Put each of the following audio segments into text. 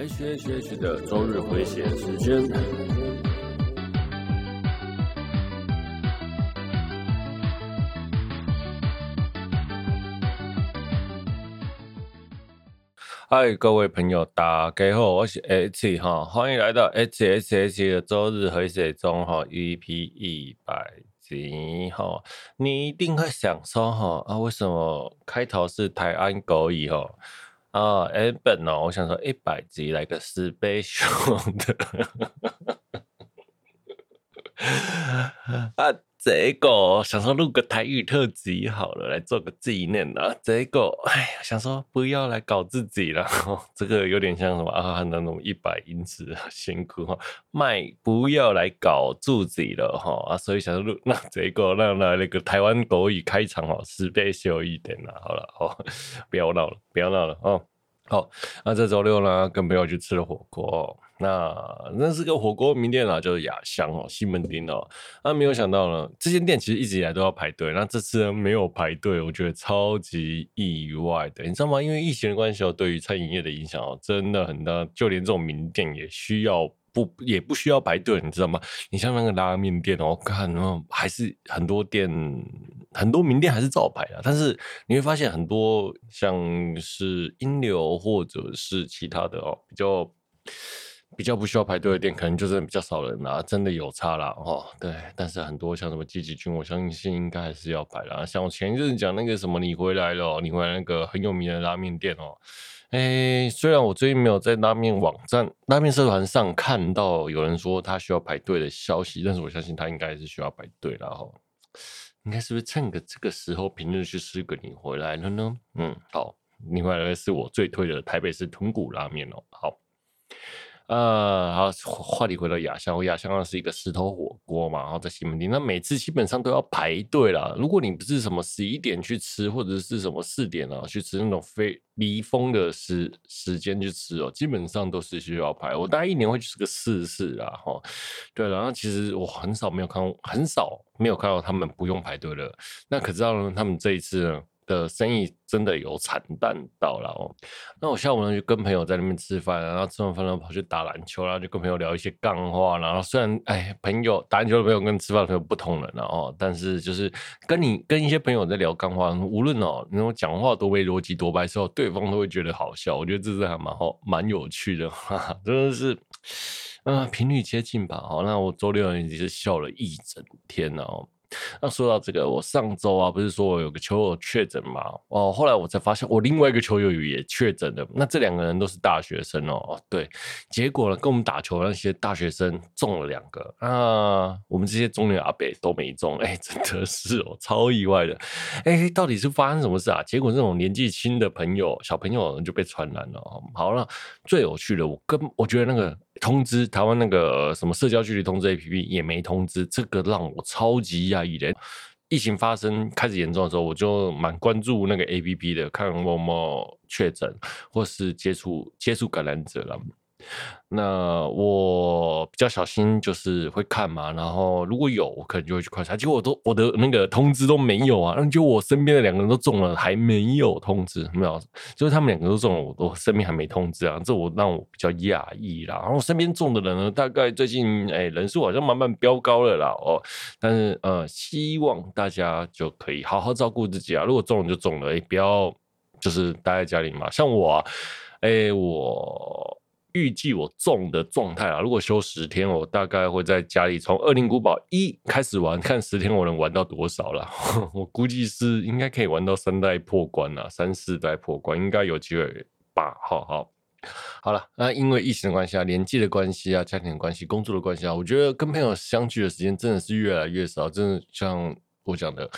H H H 的周日回血时间。嗨，各位朋友，大家好，我是 H 哈，欢迎来到 H H H 的周日回血中哈，EP 一百集哈。你一定会想说哈啊，为什么开头是台湾狗语哈？啊，原本哦，我想说一百集来个 special 的，啊，这个想说录个台语特辑好了，来做个纪念啊。结果哎呀，想说不要来搞自己了，这个有点像什么啊，那种一百英尺辛苦哈，卖不要来搞自己了哈啊，所以想说录 那这个那那那个台湾国语开场哦，special 一点了，好了，好，不要闹了，不要闹了哦。好，那这周六呢，跟朋友去吃了火锅。那那是个火锅名店啊，就是雅香哦，西门町哦。那没有想到呢，这间店其实一直以来都要排队，那这次呢没有排队，我觉得超级意外的，你知道吗？因为疫情的关系哦，对于餐饮业的影响哦，真的很大，就连这种名店也需要。不，也不需要排队，你知道吗？你像那个拉面店哦，看哦，还是很多店，很多名店还是照排的。但是你会发现很多像是英流或者是其他的哦，比较比较不需要排队的店，可能就是比较少人啦，真的有差啦哦。对，但是很多像什么季吉君，我相信应该还是要排啦。像我前一阵讲那个什么你回来了，你回来那个很有名的拉面店哦。哎、虽然我最近没有在拉面网站、拉面社团上看到有人说他需要排队的消息，但是我相信他应该是需要排队了哈。应该是不是趁个这个时候平日去吃个你回来了呢？嗯，好，你回来是我最推的台北市豚骨拉面哦。好。呃，好，话题回到雅香，雅香是一个石头火锅嘛，然后在西门町，那每次基本上都要排队啦。如果你不是什么十一点去吃，或者是什么四点啊去吃那种非离峰的时时间去吃哦，基本上都是需要排。我大概一年会去吃个四次啦，哈。对，然后其实我很少没有看，很少没有看到他们不用排队的。那可知道，他们这一次呢？的生意真的有惨淡到了哦。那我下午呢就跟朋友在那边吃饭，然后吃完饭呢跑去打篮球，然后就跟朋友聊一些干话。然后虽然哎，朋友打篮球的朋友跟吃饭的朋友不同人了哦，但是就是跟你跟一些朋友在聊干话，无论哦那种讲话多没逻辑多白的时候，对方都会觉得好笑。我觉得这是还蛮好蛮有趣的，哈哈，真的是嗯频率接近吧。好，那我周六已经是笑了一整天了哦。那说到这个，我上周啊，不是说我有个球友确诊嘛？哦，后来我才发现，我另外一个球友也确诊了。那这两个人都是大学生哦。对，结果呢，跟我们打球的那些大学生中了两个啊，我们这些中年阿伯都没中。哎，真的是哦，超意外的。哎，到底是发生什么事啊？结果这种年纪轻的朋友，小朋友就被传染了。哦好了，最有趣的，我跟我觉得那个。通知台湾那个什么社交距离通知 APP 也没通知，这个让我超级讶异的。疫情发生开始严重的时候，我就蛮关注那个 APP 的，看有没有确诊或是接触接触感染者了。那我比较小心，就是会看嘛，然后如果有，我可能就会去观察。结果我都我的那个通知都没有啊，那就我身边的两个人都中了，还没有通知，没有，就是他们两个都中了，我都身边还没通知啊，这我让我比较讶异啦。然后身边中的人呢，大概最近哎人数好像慢慢飙高了啦哦，但是呃，希望大家就可以好好照顾自己啊，如果中了就中了，哎，不要就是待在家里嘛。像我啊，哎我。预计我中的状态啊，如果休十天，我大概会在家里从《恶灵古堡一》开始玩，看十天我能玩到多少了。我估计是应该可以玩到三代破关了，三四代破关应该有机会吧。好好好了，那因为疫情的关系啊，年纪的关系啊，家庭的关系，工作的关系啊，我觉得跟朋友相聚的时间真的是越来越少，真的像我讲的。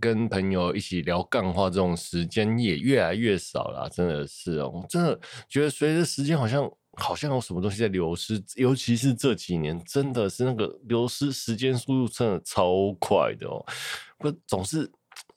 跟朋友一起聊干话这种时间也越来越少了，真的是哦，我真的觉得随着时间好像好像有什么东西在流失，尤其是这几年，真的是那个流失时间速度真的超快的哦，不总是。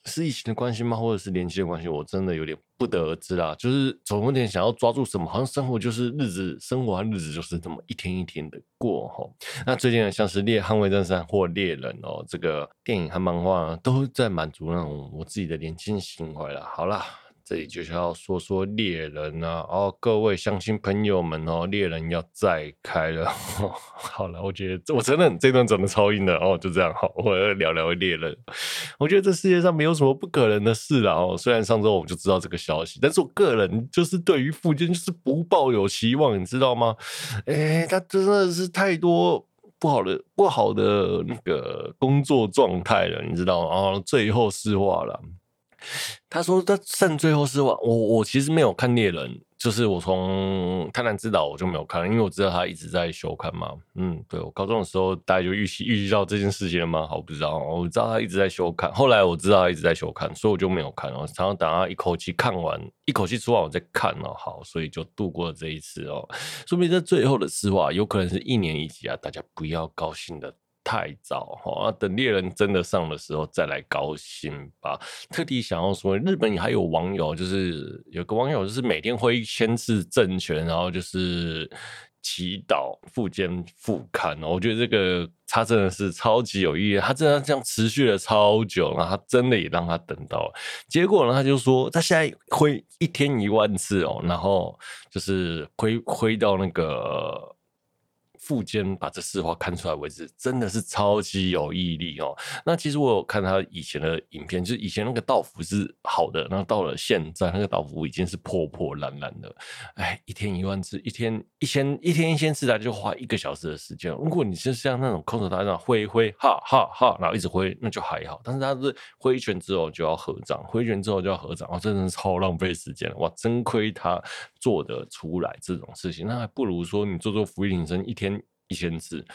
是疫情的关系吗？或者是年纪的关系？我真的有点不得而知啦。就是总有点想要抓住什么，好像生活就是日子，生活和日子就是这么一天一天的过哈。那最近呢，像是《猎捍卫战士》或《猎人》哦，这个电影和漫画都在满足那种我自己的年轻情怀了。好啦，这里就是要说说猎人啊，哦，各位乡亲朋友们哦，猎人要再开了。好了，我觉得我承认这段真的超硬的哦，就这样好，我要聊聊猎人。我觉得这世界上没有什么不可能的事了哦。虽然上周我就知道这个消息，但是我个人就是对于富坚就是不抱有希望，你知道吗？哎，他真的是太多不好的不好的那个工作状态了，你知道吗？哦，最后释话了。他说他剩最后是我我我其实没有看猎人，就是我从贪婪之岛我就没有看，因为我知道他一直在休刊嘛。嗯，对，我高中的时候大家就预期预计到这件事情了吗？好，不知道，我知道他一直在休刊，后来我知道他一直在休刊，所以我就没有看，我常常等他一口气看完，一口气出完我再看哦。好，所以就度过了这一次哦。说明这最后的实话有可能是一年一集啊，大家不要高兴的。太早哈，等猎人真的上的时候再来高兴吧。特地想要说，日本还有网友，就是有个网友，就是每天会宣示政权，然后就是祈祷富坚复刊哦。我觉得这个他真的是超级有意义，他真的这样持续了超久，然后他真的也让他等到了。结果呢，他就说他现在挥一天一万次哦，然后就是挥挥到那个。富坚把这四话看出来为止，真的是超级有毅力哦。那其实我有看他以前的影片，就是以前那个道服是好的，然后到了现在那个道服已经是破破烂烂的。哎，一天一万次，一天一千，一天一千次，他就花一个小时的时间。如果你是像那种空手道那样挥挥哈哈哈，然后一直挥，那就还好。但是他是挥拳之后就要合掌，挥拳之后就要合掌，哦，真的是超浪费时间。哇，真亏他做得出来这种事情，那还不如说你做做伏地挺身，一天。一千次，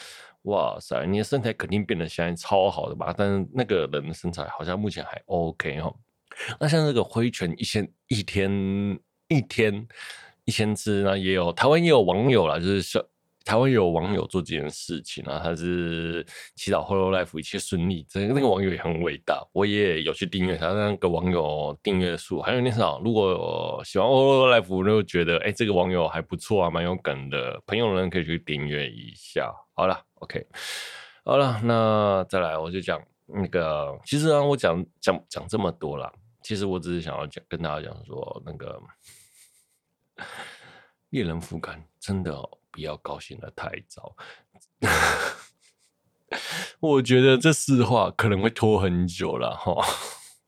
哇塞！你的身材肯定变得现在超好的吧？但是那个人的身材好像目前还 OK 哦。那像这个挥拳一千一天一天一千次，那也有台湾也有网友啦，就是小。台湾有网友做这件事情啊，他是祈祷 Hololive 一切顺利。这那个网友也很伟大，我也有去订阅他那个网友订阅数还有那啥。如果喜欢 Hololive，又觉得哎、欸、这个网友还不错啊，蛮有梗的朋友呢，可以去订阅一下。好了，OK，好了，那再来我就讲那个，其实啊，我讲讲讲这么多了，其实我只是想要讲跟大家讲说那个 猎人复刊真的、不要高兴得太早，我觉得这四话可能会拖很久了哈。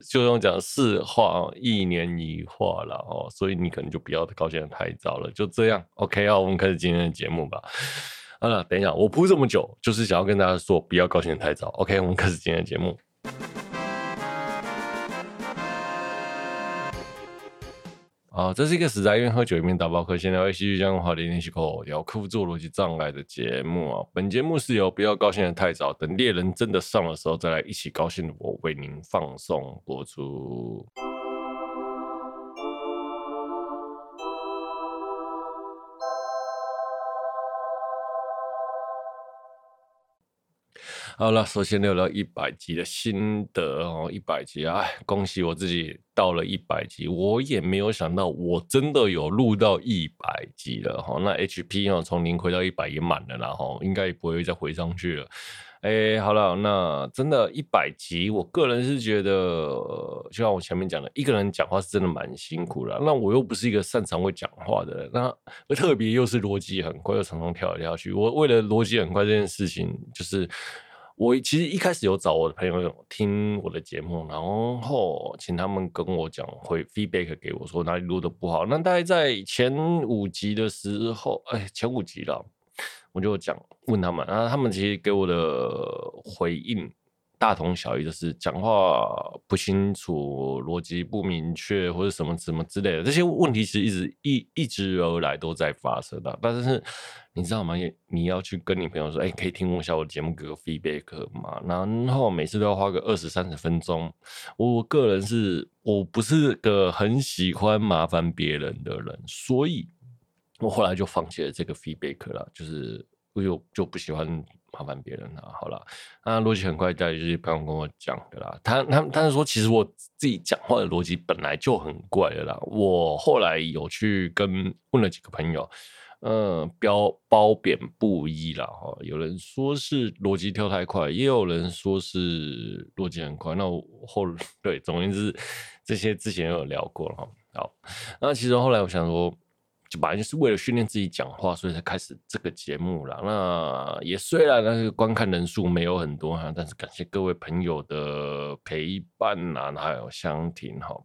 就用讲四话一年一话了哦，所以你可能就不要高兴得太早了。就这样，OK 啊，我们开始今天的节目吧。好了，等一下，我铺这么久，就是想要跟大家说，不要高兴得太早。OK，我们开始今天的节目。啊，这是一个死宅一边喝酒一边打包客，先聊戏剧这样的话题练习口聊克服自我逻辑障碍的节目啊。本节目是由不要高兴的太早，等猎人真的上的时候再来一起高兴的我为您放送播出。好了，首先聊聊一百集的心得哦，一百集啊，恭喜我自己到了一百集，我也没有想到我真的有录到一百集了哈。那 HP 哦，从零回到一百也满了，然后应该也不会再回上去了。哎，好了，那真的一百集，我个人是觉得，就像我前面讲的，一个人讲话是真的蛮辛苦的。那我又不是一个擅长会讲话的人，那特别又是逻辑很快，又常常跳来跳去。我为了逻辑很快这件事情，就是。我其实一开始有找我的朋友听我的节目，然后请他们跟我讲，回 feedback 给我说哪里录的不好。那大概在前五集的时候，哎，前五集了，我就讲问他们，然后他们其实给我的回应。大同小异，就是讲话不清楚、逻辑不明确或者什么什么之类的这些问题，其实一直一一直而来都在发生的。但是你知道吗？你要去跟你朋友说，哎、可以听一下我的节目，给个 feedback 嘛。然后每次都要花个二十三十分钟。我个人是我不是个很喜欢麻烦别人的人，所以我后来就放弃了这个 feedback 了，就是我就就不喜欢。麻烦别人了，好了，那逻辑很快，大家就是朋友跟我讲的啦。他他他是说，其实我自己讲话的逻辑本来就很怪的啦。我后来有去跟问了几个朋友，嗯，标褒贬不一啦哈。有人说是逻辑跳太快，也有人说是逻辑很快。那我后对，总而言之，这些之前有聊过了哈。好，那其实后来我想说，本来就是为了训练自己讲话，所以才开始这个节目了。那也虽然那个观看人数没有很多哈，但是感谢各位朋友的陪伴呐，还有香婷哈。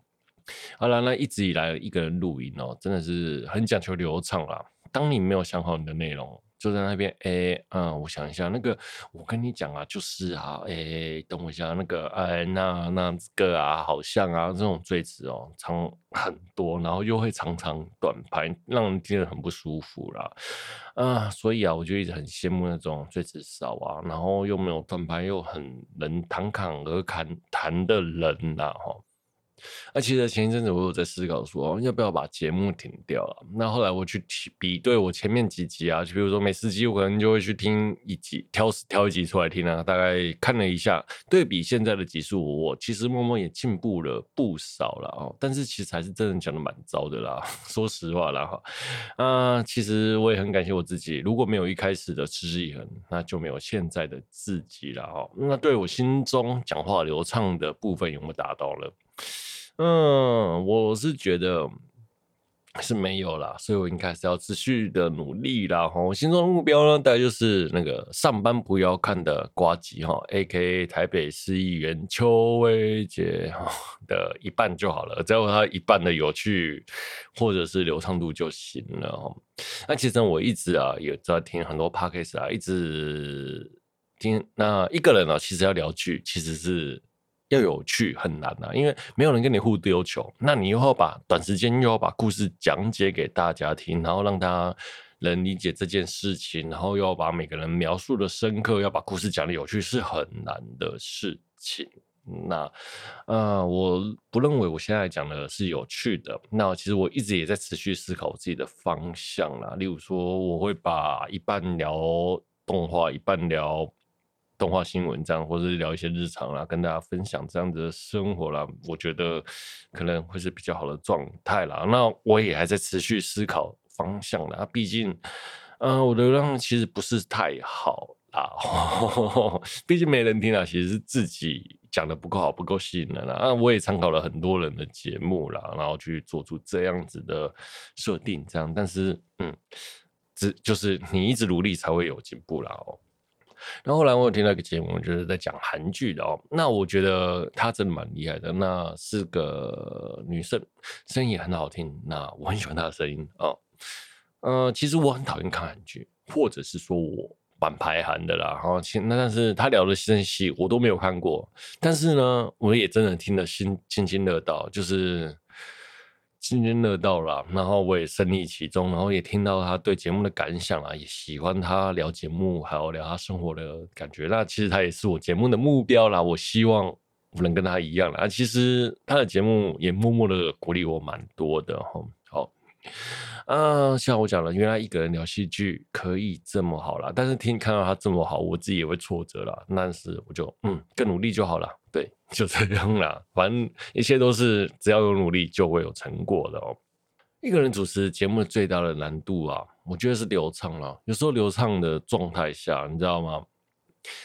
好了，那一直以来一个人录音哦，真的是很讲求流畅啦。当你没有想好你的内容，就在那边，哎、欸，嗯，我想一下，那个，我跟你讲啊，就是啊，哎、等我一下，那个，哎，那那这个啊，好像啊，这种赘词哦，长很多，然后又会常常短拍，让人听得很不舒服啦，啊，所以啊，我就一直很羡慕那种赘词少啊，然后又没有短拍，又很能侃侃而侃谈的人呐，哈。那其实前一阵子我有在思考说，要不要把节目停掉了。那后来我去比对我前面几集啊，就比如说每四集，我可能就会去听一集，挑挑一集出来听啊。大概看了一下，对比现在的集数，我其实默默也进步了不少了哦。但是其实还是真的讲的蛮糟的啦，说实话啦哈。啊，其实我也很感谢我自己，如果没有一开始的持之以恒，那就没有现在的自己了哦。那对我心中讲话流畅的部分有没有达到了？嗯，我是觉得是没有啦，所以我应该是要持续的努力啦。哈，我心中的目标呢，大概就是那个上班不要看的瓜吉哈，A.K.A. 台北市议员邱威杰哈的一半就好了，只要他一半的有趣或者是流畅度就行了。那其实我一直啊有在听很多 Podcast 啊，一直听那一个人啊，其实要聊剧其实是。要有趣很难啊，因为没有人跟你互丢球，那你又要把短时间又要把故事讲解给大家听，然后让他能理解这件事情，然后又要把每个人描述的深刻，要把故事讲的有趣，是很难的事情。那呃，我不认为我现在讲的是有趣的。那其实我一直也在持续思考我自己的方向啦，例如说，我会把一半聊动画，一半聊。动画新闻这样，或是聊一些日常啦，跟大家分享这样子的生活啦，我觉得可能会是比较好的状态啦。那我也还在持续思考方向啦，毕竟，嗯、呃，我的流量其实不是太好啦，毕竟没人听啊，其实是自己讲的不够好，不够吸引人啦。那我也参考了很多人的节目啦，然后去做出这样子的设定，这样，但是，嗯，只就是你一直努力才会有进步啦哦。然后后来我有听到一个节目，就是在讲韩剧的哦。那我觉得她真的蛮厉害的，那是个女生，声音也很好听。那我很喜欢她的声音哦。呃，其实我很讨厌看韩剧，或者是说我蛮排韩的啦。然后，那但是她聊的新戏我都没有看过，但是呢，我也真的听得心津津乐道，就是。津津乐道啦，然后我也身历其中，然后也听到他对节目的感想啊，也喜欢他聊节目，还有聊他生活的感觉。那其实他也是我节目的目标啦，我希望我能跟他一样啦。其实他的节目也默默的鼓励我蛮多的哈。好。啊，像我讲了，原来一个人聊戏剧可以这么好啦，但是听看到他这么好，我自己也会挫折啦。但是我就嗯，更努力就好了。对，就这样啦。反正一切都是只要有努力就会有成果的哦。一个人主持节目最大的难度啊，我觉得是流畅啦。有时候流畅的状态下，你知道吗？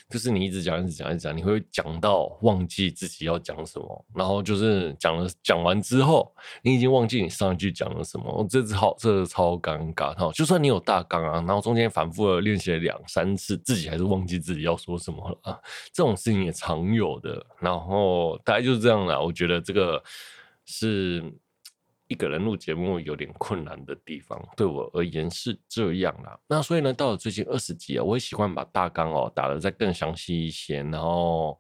就是你一直讲，一直讲，一直讲，你会讲到忘记自己要讲什么，然后就是讲了讲完之后，你已经忘记你上一句讲了什么，这超这超尴尬哈！就算你有大纲啊，然后中间反复的练习了两三次，自己还是忘记自己要说什么了啊，这种事情也常有的。然后大概就是这样啦，我觉得这个是。一个人录节目有点困难的地方，对我而言是这样啦。那所以呢，到了最近二十集啊，我也喜欢把大纲哦打得再更详细一些，然后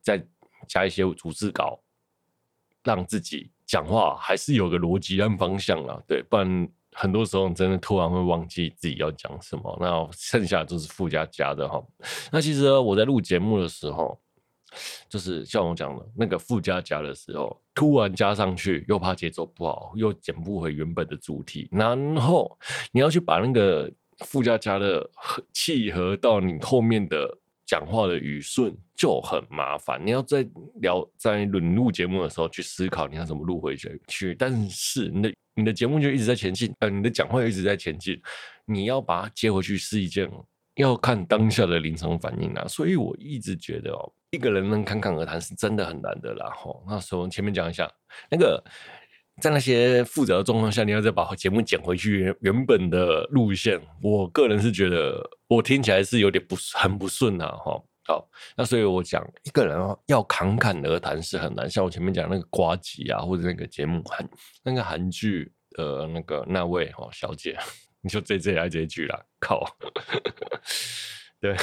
再加一些逐字稿，让自己讲话还是有个逻辑跟方向啦。对，不然很多时候你真的突然会忘记自己要讲什么，那剩下就是附加加的哈。那其实我在录节目的时候。就是像我讲的那个附加加的时候，突然加上去，又怕节奏不好，又捡不回原本的主题，然后你要去把那个附加加的契合到你后面的讲话的语顺，就很麻烦。你要在聊在轮录节目的时候去思考你要怎么录回去，但是你的你的节目就一直在前进，呃，你的讲话一直在前进，你要把它接回去是一件。要看当下的临场反应啊，所以我一直觉得哦，一个人能侃侃而谈是真的很难的啦。吼，那时候前面讲一下，那个在那些复杂的状况下，你要再把节目剪回去原本的路线，我个人是觉得我听起来是有点不很不顺啊，哈。好，那所以我讲一个人哦，要侃侃而谈是很难，像我前面讲那个瓜吉啊，或者那个节目韩那个韩剧呃那个那位哦小姐，你就这这来这一句啦，靠，对。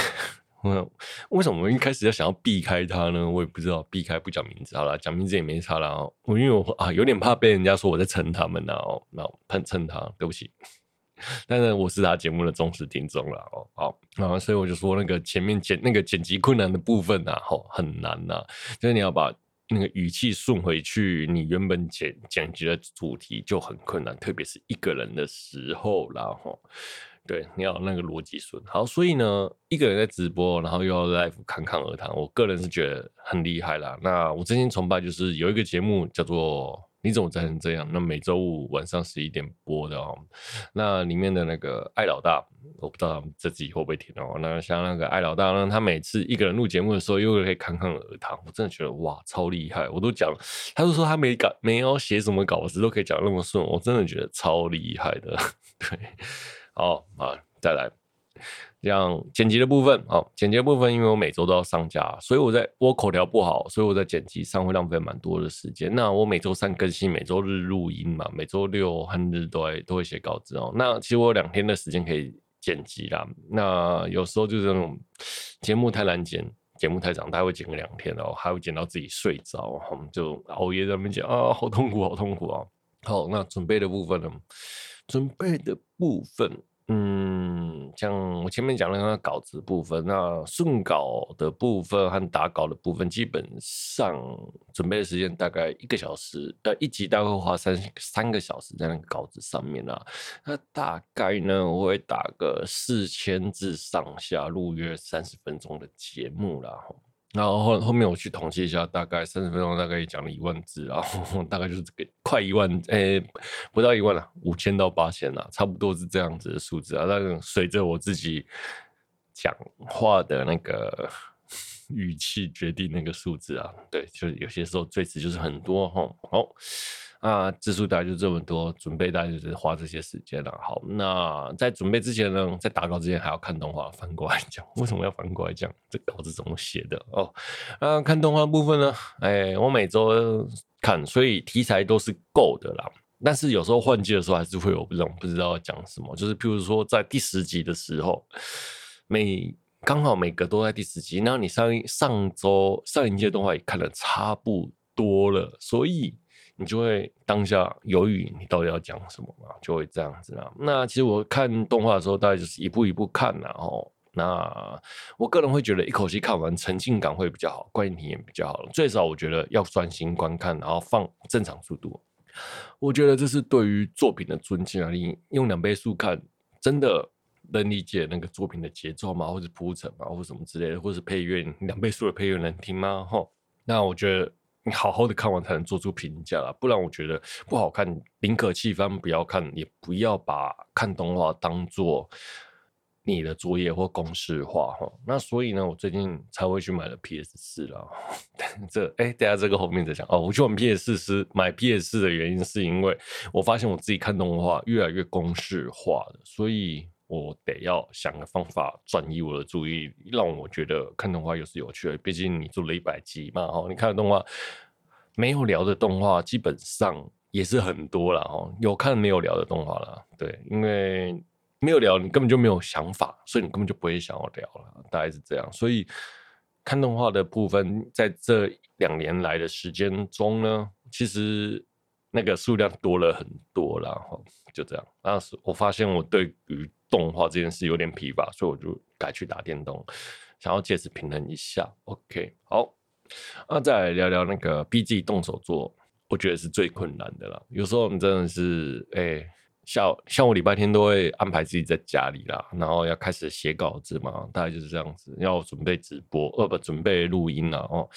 我，为什么我一开始要想要避开他呢？我也不知道，避开不讲名字好了，讲名字也没差了。我因为我啊有点怕被人家说我在蹭他们呢，哦，那喷蹭他，对不起。但是我是他节目的忠实听众了哦，好，然后所以我就说那个前面剪那个剪辑困难的部分啊，吼很难呐，就是你要把那个语气顺回去，你原本剪剪辑的主题就很困难，特别是一个人的时候，然后。对，你要那个逻辑顺好，所以呢，一个人在直播，然后又要 live 侃侃而谈，我个人是觉得很厉害啦。那我真心崇拜，就是有一个节目叫做《你怎么宅成这样》，那每周五晚上十一点播的哦。那里面的那个艾老大，我不知道他们自己会不会听哦。那像那个艾老大呢，他每次一个人录节目的时候，又可以侃侃而谈，我真的觉得哇，超厉害！我都讲，他都说他没稿，没有写什么稿子，都可以讲那么顺，我真的觉得超厉害的，对。好啊，再来，这样剪辑的部分，好，剪辑的部分，因为我每周都要上架，所以我在我口条不好，所以我在剪辑上会浪费蛮多的时间。那我每周三更新，每周日录音嘛，每周六和日都会都会写稿子哦。那其实我有两天的时间可以剪辑啦。那有时候就是那种节目太难剪，节目太长，大概会剪个两天哦，还会剪到自己睡着，我们就熬夜在那边剪啊，好痛苦，好痛苦啊。好，那准备的部分呢？准备的部分。嗯，像我前面讲的那个稿子部分，那顺稿的部分和打稿的部分，基本上准备的时间大概一个小时，呃，一集大概会花三三个小时在那个稿子上面啊。那大概呢，我会打个四千字上下，录约三十分钟的节目啦。然后后后面我去统计一下，大概三十分钟大概也讲了一万字，然后大概就是这个快一万，诶，不到一万了，五千到八千了，差不多是这样子的数字啊。但随着我自己讲话的那个语气决定那个数字啊，对，就是有些时候最值就是很多哈，好。啊，字数大概就这么多，准备大概就是花这些时间了。好，那在准备之前呢，在打稿之前还要看动画，翻过来讲。为什么要翻过来讲？这稿子怎么写的？哦，那，看动画部分呢？哎，我每周看，所以题材都是够的啦。但是有时候换季的时候，还是会有这种不知道讲什么。就是譬如说，在第十集的时候，每刚好每个都在第十集，那你上上周上一季动画也看的差不多了，所以。你就会当下犹豫，你到底要讲什么嘛？就会这样子啦。那其实我看动画的时候，大概就是一步一步看，然后那我个人会觉得一口气看完，沉浸感会比较好，观影体验比较好。最少我觉得要专心观看，然后放正常速度。我觉得这是对于作品的尊敬啊！你用两倍速看，真的能理解那个作品的节奏吗？或者铺陈吗？或者什么之类的？或者是配乐，两倍速的配乐能听吗？吼，那我觉得。你好好的看完才能做出评价啦，不然我觉得不好看，宁可弃番，不要看，也不要把看动画当做你的作业或公式化哈。那所以呢，我最近才会去买了 PS 四啦。这哎、欸，等下这个后面再讲哦。我去买 PS 四是买 PS 四的原因，是因为我发现我自己看动画越来越公式化了，所以。我得要想个方法转移我的注意，让我觉得看动画又是有趣的。毕竟你做了一百集嘛，哈，你看的动画没有聊的动画基本上也是很多了，哈，有看没有聊的动画了，对，因为没有聊，你根本就没有想法，所以你根本就不会想要聊了，大概是这样。所以看动画的部分，在这两年来的时间中呢，其实那个数量多了很多了，哈，就这样。当时我发现我对于动画这件事有点疲乏，所以我就改去打电动，想要借此平衡一下。OK，好，那再来聊聊那个 BG 动手做，我觉得是最困难的了。有时候我们真的是，哎、像像我礼拜天都会安排自己在家里啦，然后要开始写稿子嘛，大概就是这样子，要准备直播，呃，不，准备录音了哦。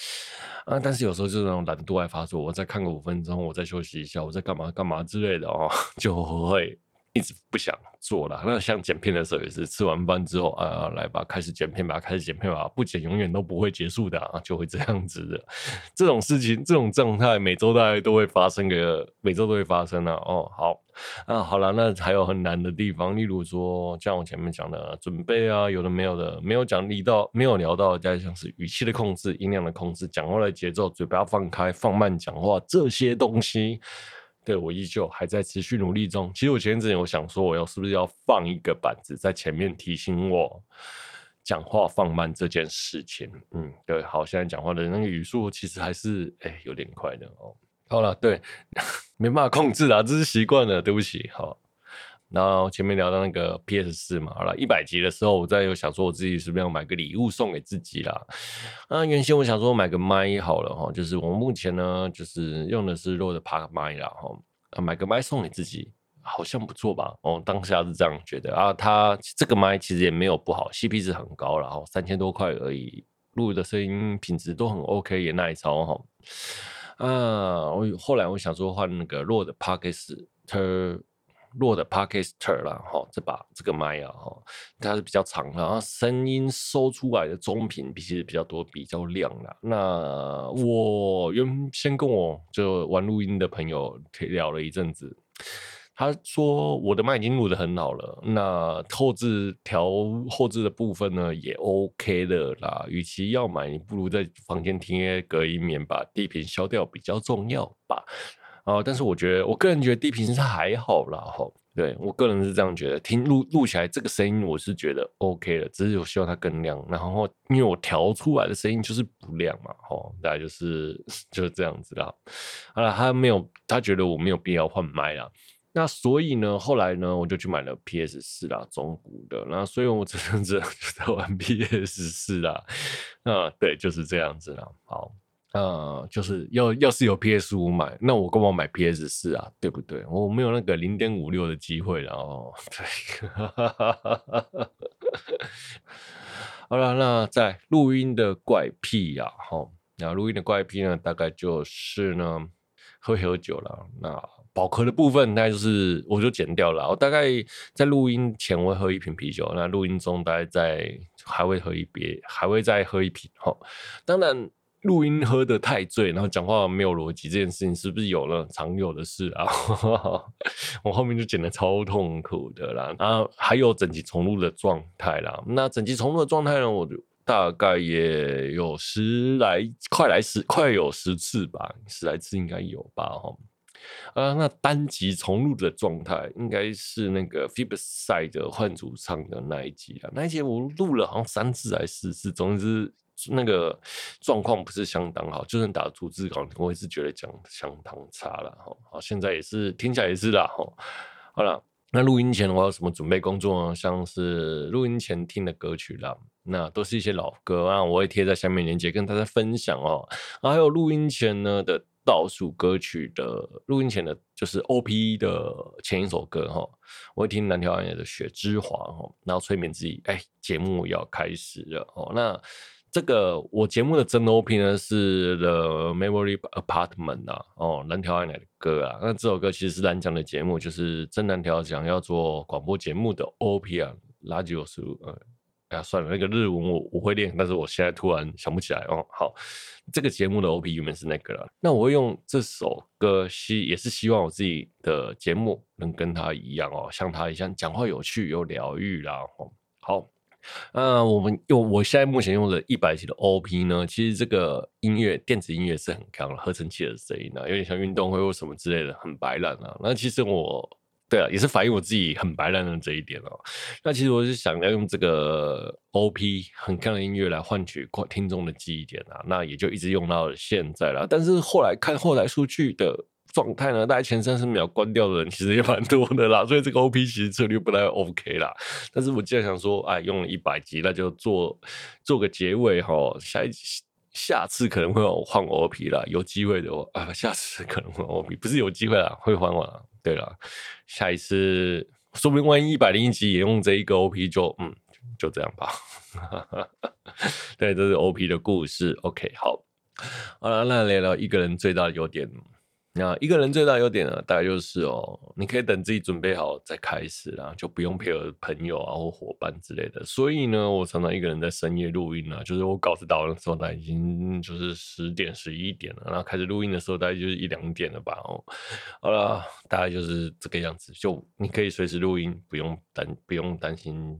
啊，但是有时候就是那种懒惰爱发作，我再看个五分钟，我再休息一下，我再干嘛干嘛之类的哦，就会。一直不想做了。那像剪片的时候也是，吃完饭之后啊，来吧，开始剪片吧，开始剪片吧，不剪永远都不会结束的啊，就会这样子的。这种事情，这种状态，每周大概都会发生个，每周都会发生啊。哦，好，啊，好了，那还有很难的地方，例如说，像我前面讲的准备啊，有的没有的，没有讲离到，没有聊到，加像是语气的控制、音量的控制、讲话的节奏、嘴巴要放开、放慢讲话这些东西。对，我依旧还在持续努力中。其实我前阵子有想说，我要是不是要放一个板子在前面提醒我讲话放慢这件事情？嗯，对，好，现在讲话的那个语速其实还是哎有点快的哦。好了，对，没办法控制啊，这是习惯了，对不起，好。然后前面聊到那个 PS 四嘛，好了，一百集的时候，我再有想说我自己是不是要买个礼物送给自己啦。啊，原先我想说买个麦好了哈，就是我目前呢就是用的是 Rode Park 麦啦哈，啊买个麦送给自己好像不错吧？哦，当下是这样觉得啊，它这个麦其实也没有不好，CP 值很高，然后三千多块而已，录的声音品质都很 OK，也耐操哈。啊，我后来我想说换那个 Rode Podcaster。弱的 Podcaster 啦，哈，这把这个麦啊，哈，它是比较长，然后声音收出来的中频其实比较多，比较亮啦。那我原先跟我就玩录音的朋友聊了一阵子，他说我的麦已经录得很好了，那后置调后置的部分呢也 OK 的啦。与其要买，你不如在房间贴隔音棉，把低频消掉比较重要吧。啊、呃，但是我觉得，我个人觉得低频是还好啦，哈，对我个人是这样觉得，听录录起来这个声音我是觉得 OK 的，只是我希望它更亮，然后因为我调出来的声音就是不亮嘛，哈，大概就是 就是这样子啦。好了，他没有，他觉得我没有必要换麦啦，那所以呢，后来呢，我就去买了 PS 四啦，中古的，那所以我这阵子就在玩 PS 四啦，啊，对，就是这样子啦，好。呃，就是要要是有 PS 五买，那我干嘛买 PS 四啊？对不对？我没有那个零点五六的机会，然 后对，好了，那在录音的怪癖呀，哈，那录音的怪癖呢，大概就是呢，会喝酒了。那宝壳的部分，大概就是我就剪掉了。我大概在录音前我会喝一瓶啤酒，那录音中大概在还会喝一别，还会再喝一瓶。哈，当然。录音喝得太醉，然后讲话没有逻辑，这件事情是不是有了常有的事啊？我后面就剪得超痛苦的啦。然后还有整集重录的状态啦。那整集重录的状态呢，我就大概也有十来，快来十，快有十次吧，十来次应该有吧？哈。啊，那单集重录的状态应该是那个 Flipside 的换主唱的那一集啊。那一集我录了好像三次还是四次，总之。那个状况不是相当好，就算打逐字稿，我也是觉得讲相当差了哈。好，现在也是听起来也是啦哈。好了，那录音前我有什么准备工作呢？像是录音前听的歌曲啦，那都是一些老歌啊，我会贴在下面链接跟大家分享哦。还有录音前呢的倒数歌曲的录音前的，就是 OP 的前一首歌哈，我会听蓝条暗夜的《雪之华》哈，然后催眠自己，哎，节目要开始了哦。那这个我节目的真 OP 呢是 The Memory Apartment 啊，哦，蓝条爱奶的歌啊，那这首歌其实是蓝讲的节目，就是真蓝条讲要做广播节目的 OP 啊，垃圾有时候，嗯，哎呀，算了，那个日文我我会练，但是我现在突然想不起来哦。好，这个节目的 OP 原本是那个了，那我会用这首歌希也是希望我自己的节目能跟他一样哦，像他一样讲话有趣有疗愈啦，哦，好。呃，我们用我现在目前用的一百集的 OP 呢，其实这个音乐电子音乐是很强的，合成器的声音啊，有点像运动会或什么之类的，很白烂啊。那其实我对啊，也是反映我自己很白烂的这一点哦。那其实我是想要用这个 OP 很强的音乐来换取听众的记忆点啊，那也就一直用到现在了。但是后来看后台数据的。状态呢？大概前三十秒关掉的人其实也蛮多的啦，所以这个 OP 其实策略不太 OK 啦。但是我既然想说，哎，用了一百集，那就做做个结尾哈。下一下次可能会换 OP 啦，有机会的话啊，下次可能换 OP，不是有机会啦，会换我。对了，下一次说不定万一一百零一集也用这一个 OP，就嗯，就这样吧。对，这是 OP 的故事。OK，好，好了，那聊聊一个人最大的优点。那一个人最大优点呢，大概就是哦，你可以等自己准备好再开始啦，就不用配合朋友啊或伙伴之类的。所以呢，我常常一个人在深夜录音啊，就是我稿子打完的时候，大概已经就是十点十一点了，然后开始录音的时候，大概就是一两点了吧。哦，好了，大概就是这个样子。就你可以随时录音，不用担不用担心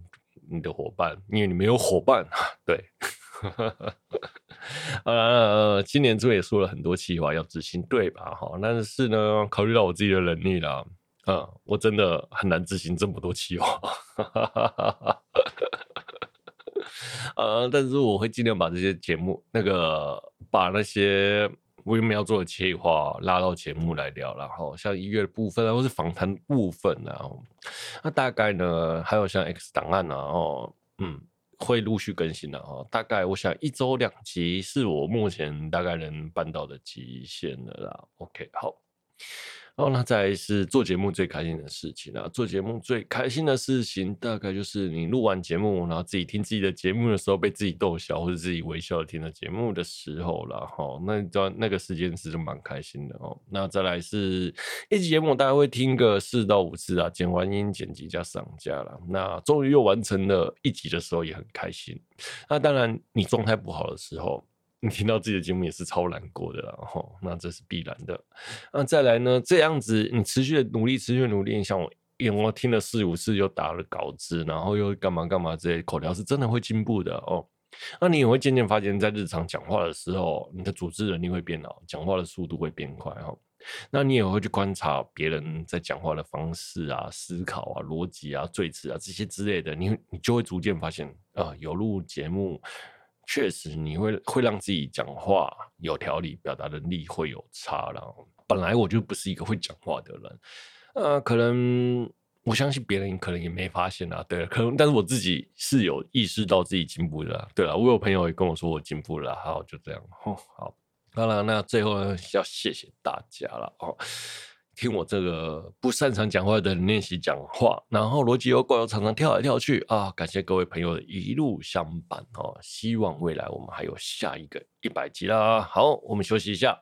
你的伙伴，因为你没有伙伴。对。呃，今年初也说了很多企划要执行，对吧？哈，但是呢，考虑到我自己的能力啦，嗯，我真的很难执行这么多企划。呃，但是我会尽量把这些节目，那个把那些我原本要做的企划拉到节目来聊，然后像音乐的部分，或是访谈部分啊，那大概呢，还有像 X 档案啊，哦，嗯。会陆续更新的哈，大概我想一周两集是我目前大概能办到的极限了啦。OK，好。哦，那，再来是做节目最开心的事情啊！做节目最开心的事情，大概就是你录完节目，然后自己听自己的节目的时候，被自己逗笑，或者自己微笑的听的节目的时候了哈。那段那个时间是蛮开心的哦。那再来是一集节目，大概会听个四到五次啊，剪完音、剪辑加上架了。那终于又完成了一集的时候，也很开心。那当然，你状态不好的时候。你 听到自己的节目也是超难过的啦，吼，那这是必然的。那再来呢？这样子你持续的努力，持续的努力，像我，我听了四五次，又打了稿子，然后又干嘛干嘛，这些口条是真的会进步的哦。那你也会渐渐发现，在日常讲话的时候，你的组织能力会变好，讲话的速度会变快哈。那你也会去观察别人在讲话的方式啊、思考啊、逻辑啊、最词啊这些之类的，你你就会逐渐发现啊、有录节目。确实，你会会让自己讲话有条理，表达能力会有差了。本来我就不是一个会讲话的人，呃，可能我相信别人可能也没发现啊。对，可能但是我自己是有意识到自己进步的。对了，我有朋友也跟我说我进步了。好，就这样。哦，好，当然，那最后，要谢谢大家了哦。听我这个不擅长讲话的人练习讲话，然后逻辑又怪，又常常跳来跳去啊！感谢各位朋友的一路相伴哦，希望未来我们还有下一个一百集啦。好，我们休息一下。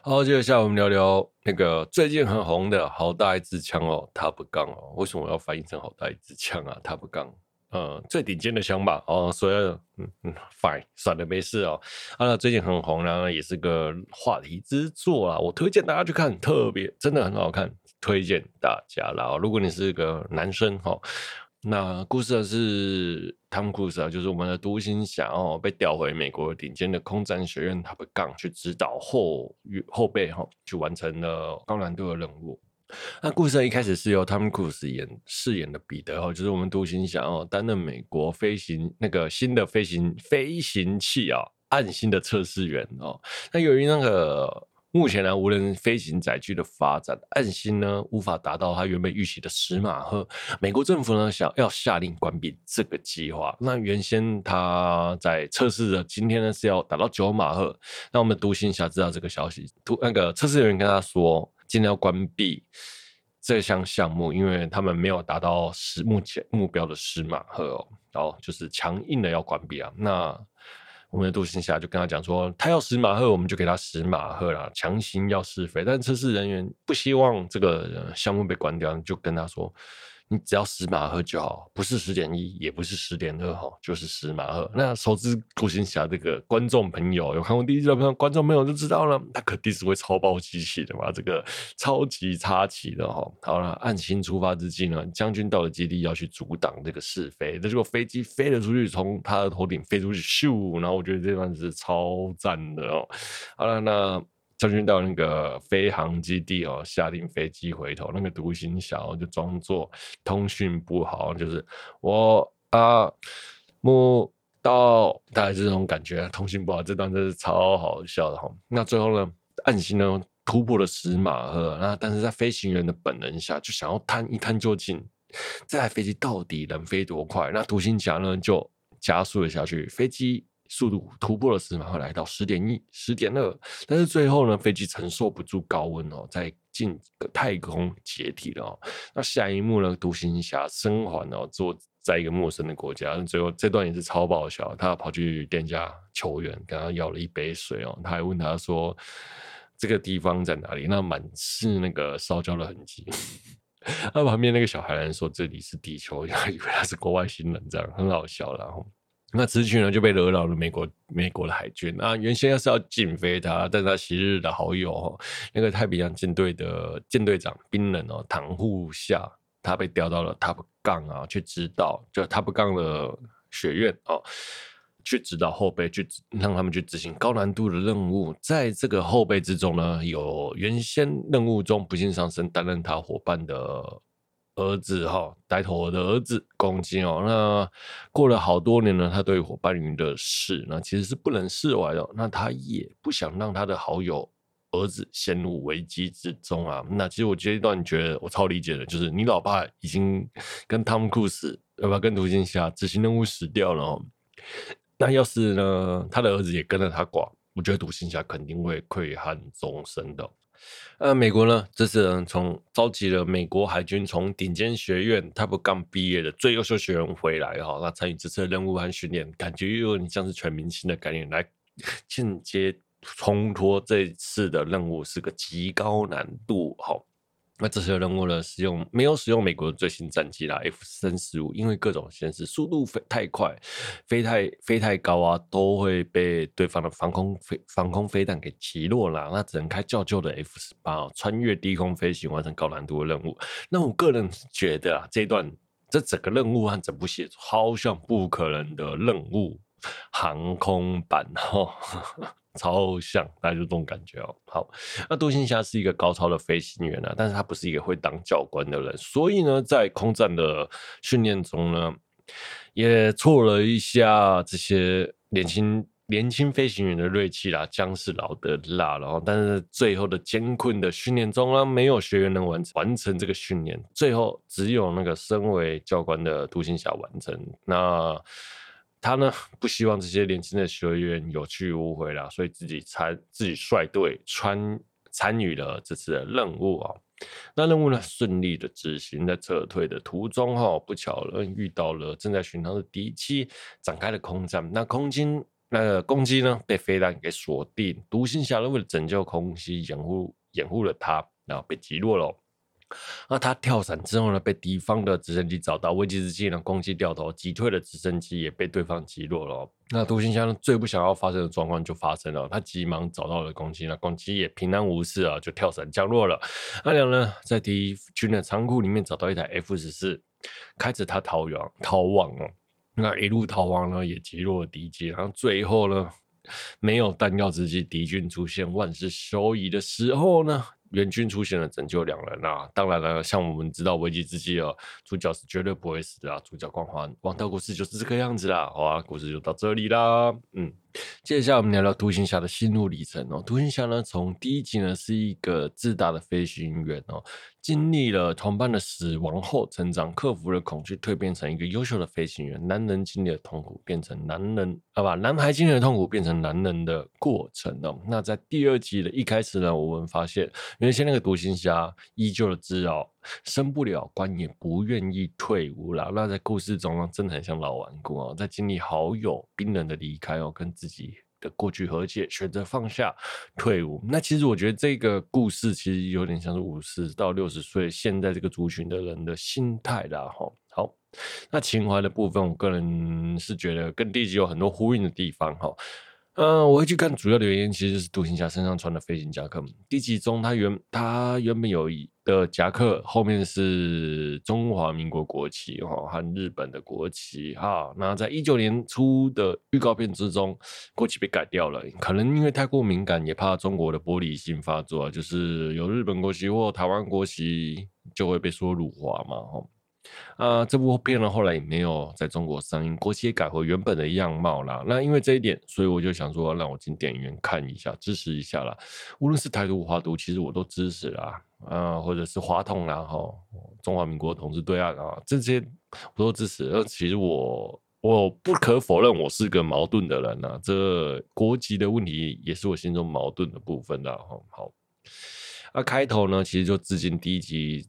好，接着下来我们聊聊那个最近很红的好大一支枪哦，Top 杠哦，为什么我要翻译成好大一支枪啊？Top 杠呃，最顶尖的枪吧。哦，所以嗯嗯，Fine，算了，没事哦。啊，最近很红，然后也是个话题之作啊，我推荐大家去看，特别真的很好看，推荐大家啦。如果你是个男生哈。那故事是汤姆·克鲁斯啊，就是我们的独行侠哦，被调回美国顶尖的空战学院 Top Gun 去指导后后备哈，去完成了高难度的任务。那故事一开始是由汤姆·克鲁斯演饰演的彼得哈，就是我们独行侠哦，担任美国飞行那个新的飞行飞行器啊，暗星的测试员哦。那由于那个。目前呢，无人飞行载具的发展，暗星呢无法达到它原本预期的十马赫。美国政府呢想要下令关闭这个计划。那原先他在测试的今天呢是要达到九马赫。那我们独行侠知道这个消息，独那个测试人员跟他说，今天要关闭这项项目，因为他们没有达到十目前目标的十马赫哦，然后就是强硬的要关闭啊。那我们的杜新霞就跟他讲说，他要十马赫，我们就给他十马赫啦，强行要试飞。但测试人员不希望这个项目被关掉，就跟他说。你只要十马赫就好，不是十点一，也不是十点二哈，就是十马赫。那熟知独行侠这个观众朋友有看过第一集的朋友，观众朋友就知道了，他肯定是会超爆机器的嘛，这个超级插旗的哈。好了，暗星出发之际呢，将军到了基地要去阻挡这个试飞，那结果飞机飞了出去，从他的头顶飞出去，咻！然后我觉得这段是超赞的哦。好了，那。将军到那个飞航基地哦，下令飞机回头。那个独行侠就装作通讯不好，就是我啊，木到，大概是这种感觉。通讯不好，这段真是超好笑的哈。那最后呢，暗星呢突破了十马赫，那但是在飞行员的本能下，就想要探一探究竟，这台飞机到底能飞多快？那独行侠呢就加速了下去，飞机。速度突破了时马，来到十点一、十点二，但是最后呢，飞机承受不住高温哦，在进太空解体了。那下一幕呢，独行侠生还哦，坐在一个陌生的国家。最后这段也是超爆笑，他跑去店家求援，跟他要了一杯水哦，他还问他说：“这个地方在哪里？”那满是那个烧焦的痕迹。那旁边那个小孩人说：“这里是地球。”以为他是国外星人，这样很好笑。然后。那此举呢，就被惹恼了美国美国的海军啊，原先要是要禁飞他，但他昔日的好友哦，那个太平洋舰队的舰队长冰人哦，袒护下，他被调到了 Top 杠啊，去指导就 Top 杠的学院哦，去指导后辈，去让他们去执行高难度的任务。在这个后辈之中呢，有原先任务中不幸丧生担任他伙伴的。儿子哈，带头的儿子攻击哦。那过了好多年呢，他对伙伴云的事，那其实是不能释怀的。那他也不想让他的好友儿子陷入危机之中啊。那其实我这一段觉得我超理解的，就是你老爸已经跟汤姆·库斯，要不要跟独行侠执行任务死掉了哦。那要是呢，他的儿子也跟着他挂，我觉得独行侠肯定会愧憾终生的。呃，美国呢，这次呢，从召集了美国海军从顶尖学院 Top Gun 毕业的最优秀学员回来哈，那参与这次的任务和训练，感觉又有点像是全明星的概念来间接冲脱这次的任务是个极高难度哈。那这些任务呢，使用没有使用美国的最新战机啦，F 三十五，因为各种限制，速度飞太快，飞太飞太高啊，都会被对方的防空飞防空飞弹给击落了。那只能开较旧的 F 十八，穿越低空飞行，完成高难度的任务。那我个人觉得啊，这段这整个任务和整部戏超像不可能的任务航空版哈。超像，大家就这种感觉哦。好，那独行侠是一个高超的飞行员啊，但是他不是一个会当教官的人，所以呢，在空战的训练中呢，也挫了一下这些年轻年轻飞行员的锐气啦，将士老的辣，然后但是最后的艰困的训练中呢，没有学员能完成完成这个训练，最后只有那个身为教官的独行侠完成。那。他呢，不希望这些年轻的学员有去无回啦，所以自己参自己率队参参与了这次的任务啊。那任务呢，顺利的执行，在撤退的途中哈，不巧了遇到了正在巡航的敌机，展开了空战。那空军那个攻击呢，被飞弹给锁定，独行侠呢为了拯救空袭，掩护掩护了他，然后被击落了。那他跳伞之后呢，被敌方的直升机找到，危机之际呢，攻击掉头击退了直升机，也被对方击落了。那独行侠，最不想要发生的状况就发生了，他急忙找到了攻击，那攻击也平安无事啊，就跳伞降落了。阿良呢在敌军的仓库里面找到一台 F 十四，开着他逃亡逃亡哦。那一路逃亡呢，也击落了敌机，然后最后呢，没有弹药之际，敌军出现万事休矣的时候呢。援军出现了，拯救两人啊！当然了，像我们知道危机之际哦，主角是绝对不会死的啊！主角光环，王道故事就是这个样子啦。好啊，故事就到这里啦。嗯，接下来我们聊聊独行侠的心路历程哦。独行侠呢，从第一集呢是一个自大的飞行员哦。经历了同伴的死亡后成长，克服了恐惧，蜕变成一个优秀的飞行员。男人经历了痛苦，变成男人，好吧？男孩经历了痛苦，变成男人的过程哦。那在第二集的一开始呢，我们发现原先那个独行侠依旧的自傲，升不了官，也不愿意退伍了。那在故事中呢，真的很像老顽固哦。在经历好友冰冷的离开哦，跟自己。的过去和解，选择放下退伍。那其实我觉得这个故事其实有点像是五十到六十岁现在这个族群的人的心态啦。哈，好，那情怀的部分，我个人是觉得跟第一集有很多呼应的地方。哈。嗯，我会去看主要的原因，其实就是独行侠身上穿的飞行夹克。第一集中，他原他原本有一的夹克后面是中华民国国旗哈和日本的国旗哈。那在一九年初的预告片之中，国旗被改掉了，可能因为太过敏感，也怕中国的玻璃心发作，就是有日本国旗或台湾国旗就会被说辱华嘛哈。啊，这部片呢，后来也没有在中国上映，国旗也改回原本的样貌啦。那因为这一点，所以我就想说，让我进电影院看一下，支持一下啦。无论是台独、华独，其实我都支持啦。啊，或者是华统啦，哈，中华民国统治对岸啊，这些我都支持。而其实我我不可否认，我是个矛盾的人呐、这国籍的问题也是我心中矛盾的部分的。好，好，那开头呢，其实就致敬第一集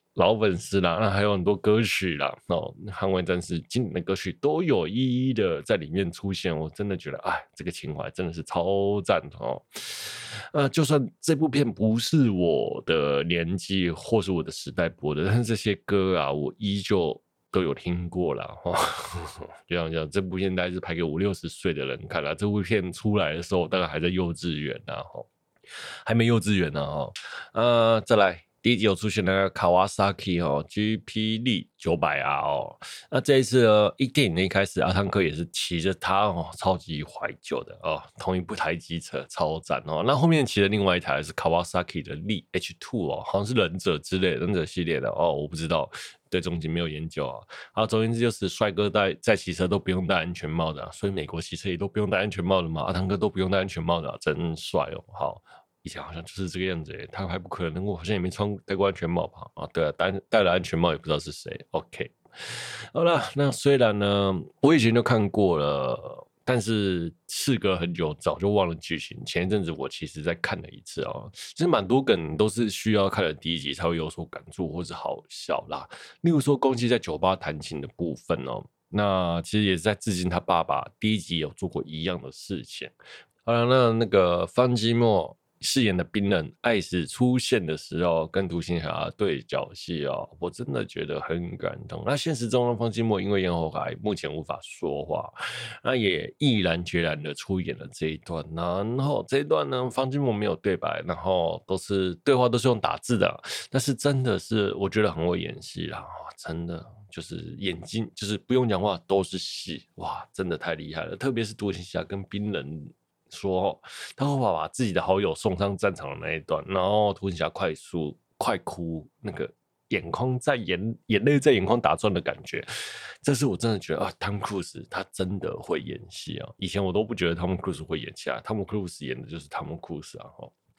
老粉丝啦，那还有很多歌曲啦，哦，捍卫战士经典的歌曲都有一一的在里面出现，我真的觉得，哎，这个情怀真的是超赞哦。呃，就算这部片不是我的年纪或是我的时代播的，但是这些歌啊，我依旧都有听过了哈。就像讲，这部片大概是拍给五六十岁的人看了，这部片出来的时候，大概还在幼稚园呢，哈，还没幼稚园呢，哈，呃，再来。第一集有出现那个卡瓦萨基哦，GP 力九百啊哦，那这一次呢，一电影的一开始，阿汤哥也是骑着它哦，超级怀旧的哦，同一部台机车超赞哦。那后面骑的另外一台是卡瓦萨基的力 H Two 哦，好像是忍者之类忍者系列的哦，我不知道，对中景没有研究啊。好，总言之就是帅哥在在骑车都不用戴安全帽的，所以美国骑车也都不用戴安全帽的嘛，阿汤哥都不用戴安全帽的，真帅哦，好。以前好像就是这个样子诶，他还不可能，我好像也没穿戴过安全帽吧？啊，对啊，戴戴了安全帽也不知道是谁。OK，好了，那虽然呢，我以前都看过了，但是事隔很久，早就忘了剧情。前一阵子我其实再看了一次啊，其实蛮多梗都是需要看了第一集才会有所感触或是好笑啦。例如说，宫崎在酒吧弹琴的部分哦，那其实也是在致敬他爸爸。第一集有做过一样的事情。好了，那那个方积莫。饰演的冰人艾斯出现的时候，跟独行侠对角戏哦，我真的觉得很感动。那现实中的方积莫因为咽喉癌，目前无法说话，那也毅然决然的出演了这一段。然后这一段呢，方积莫没有对白，然后都是对话都是用打字的，但是真的是我觉得很会演戏啦，真的就是眼睛就是不用讲话都是戏，哇，真的太厉害了。特别是独行侠跟冰人。说他爸把把自己的好友送上战场的那一段，然后独行侠快速快哭，那个眼眶在眼眼泪在眼眶打转的感觉，这是我真的觉得啊，汤姆·克鲁斯他真的会演戏啊！以前我都不觉得汤姆·克鲁斯会演戏啊，汤姆·克鲁斯演的就是汤姆·克鲁斯啊！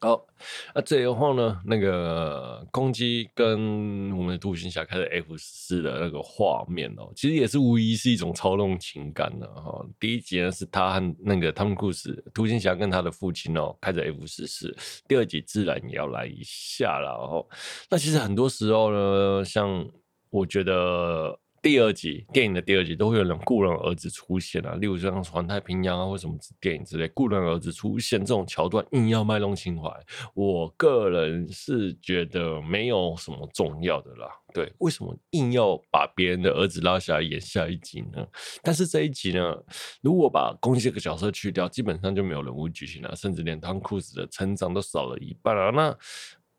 好，那最后呢，那个攻击跟我们的独行侠开始 F 四的那个画面哦，其实也是无疑是一种操弄情感的哈。第一集呢是他和那个汤姆库斯，独行侠跟他的父亲哦开着 F 四四，第二集自然也要来一下了哦。那其实很多时候呢，像我觉得。第二集电影的第二集都会有人故人儿子出现啊，例如像环太平洋啊或什么电影之类，故人儿子出现这种桥段，硬要卖弄情怀，我个人是觉得没有什么重要的啦。对，为什么硬要把别人的儿子拉下来演下一集呢？但是这一集呢，如果把攻击这个角色去掉，基本上就没有人物剧情了，甚至连汤库·斯的成长都少了一半啊。那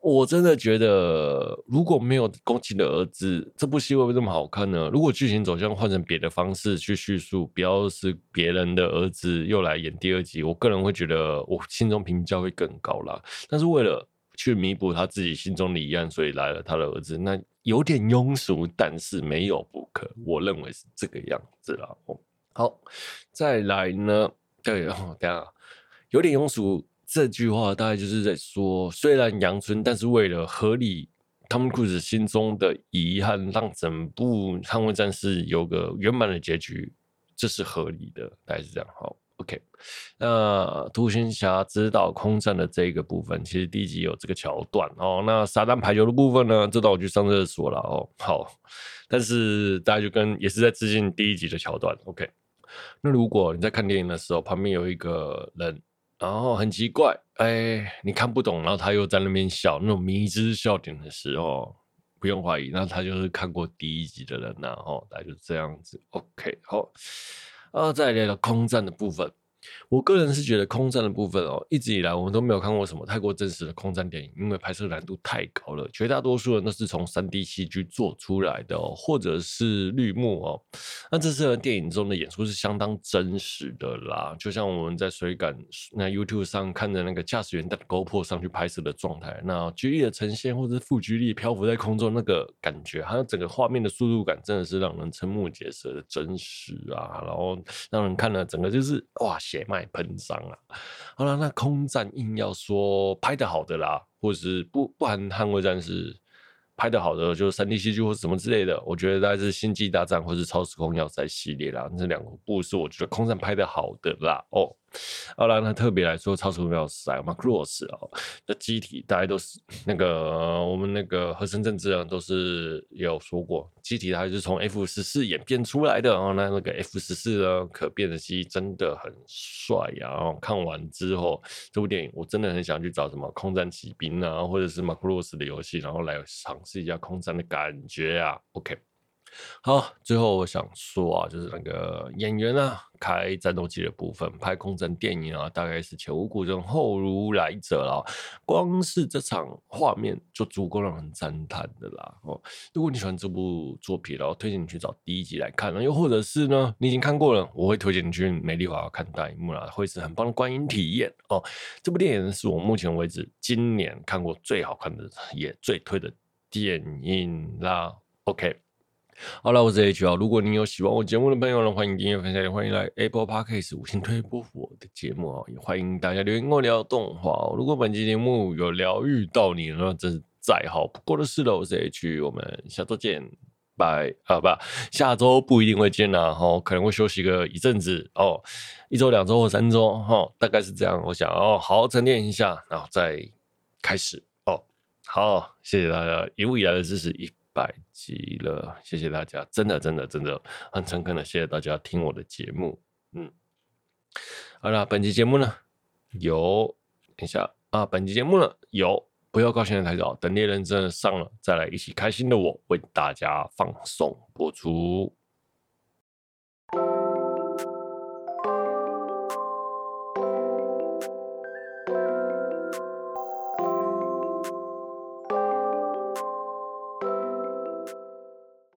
我真的觉得，如果没有宫崎的儿子，这部戏会不会这么好看呢？如果剧情走向换成别的方式去叙述，不要是别人的儿子又来演第二集，我个人会觉得我心中评价会更高啦。但是为了去弥补他自己心中的遗憾，所以来了他的儿子，那有点庸俗，但是没有不可，我认为是这个样子啦。好，再来呢？对，等下有点庸俗。这句话大概就是在说，虽然阳春，但是为了合理汤姆·克鲁斯心中的遗憾，让整部《捍卫战士》有个圆满的结局，这是合理的，大概是这样。好，OK。那独行侠指导空战的这个部分，其实第一集有这个桥段哦。那撒旦排球的部分呢，这段我去上厕所了哦。好，但是大家就跟也是在致敬第一集的桥段。OK。那如果你在看电影的时候，旁边有一个人。然后很奇怪，哎，你看不懂，然后他又在那边笑，那种迷之笑点的时候，不用怀疑，那他就是看过第一集的人，然后他就这样子。OK，好，啊，再来了空战的部分。我个人是觉得空战的部分哦，一直以来我们都没有看过什么太过真实的空战电影，因为拍摄难度太高了。绝大多数人都是从三 D 戏剧做出来的哦，或者是绿幕哦。那这次的电影中的演出是相当真实的啦，就像我们在水感那 YouTube 上看的那个驾驶员带 GoPro 上去拍摄的状态，那举例的呈现或者是负举例漂浮在空中那个感觉，还有整个画面的速度感，真的是让人瞠目结舌的真实啊，然后让人看了整个就是哇塞。卖喷张啊！好了，那空战硬要说拍的好的啦，或者是不不含捍卫战士拍的好的，就是三 D CG 或什么之类的，我觉得大概是星际大战或是超时空要塞系列啦，这两部是我觉得空战拍的好的啦哦。好了，那特别来说，超时空要塞马克罗斯哦，那机体大家都是那个、我们那个和森正治啊，都是也有说过，机体它是从 F 十四演变出来的。然后那那个 F 十四呢，可变的机真的很帅呀。然后看完之后，这部电影我真的很想去找什么空战骑兵啊，或者是马克罗斯的游戏，然后来尝试一下空战的感觉啊。OK。好，最后我想说啊，就是那个演员啊，开战斗机的部分，拍空战电影啊，大概是前无古人后无来者了。光是这场画面就足够让人赞叹的啦。哦，如果你喜欢这部作品，然后推荐你去找第一集来看，又或者是呢，你已经看过了，我会推荐你去美丽华看大荧幕啦，会是很棒的观影体验哦。这部电影是我目前为止今年看过最好看的，也最推的电影啦。OK。好了，我是 H 啊。如果你有喜欢我节目的朋友呢，欢迎订阅分享，也欢迎来 Apple Podcast 五星推播我的节目啊。也欢迎大家留言跟我聊动画。如果本期节目有疗愈到你，那真是再好不过的事了。我是 H，我们下周见，拜啊不，下周不一定会见啦，哈，可能会休息个一阵子哦，一周、两周或三周，哈，大概是这样。我想哦，好好沉淀一下，然后再开始哦。好，谢谢大家一路以来的支持。一百集了，谢谢大家，真的真的真的很诚恳的谢谢大家听我的节目，嗯，好了，本期节目呢有，等一下啊，本期节目呢有，不要高兴的太早，等猎人真的上了再来一起开心的我为大家放送播出。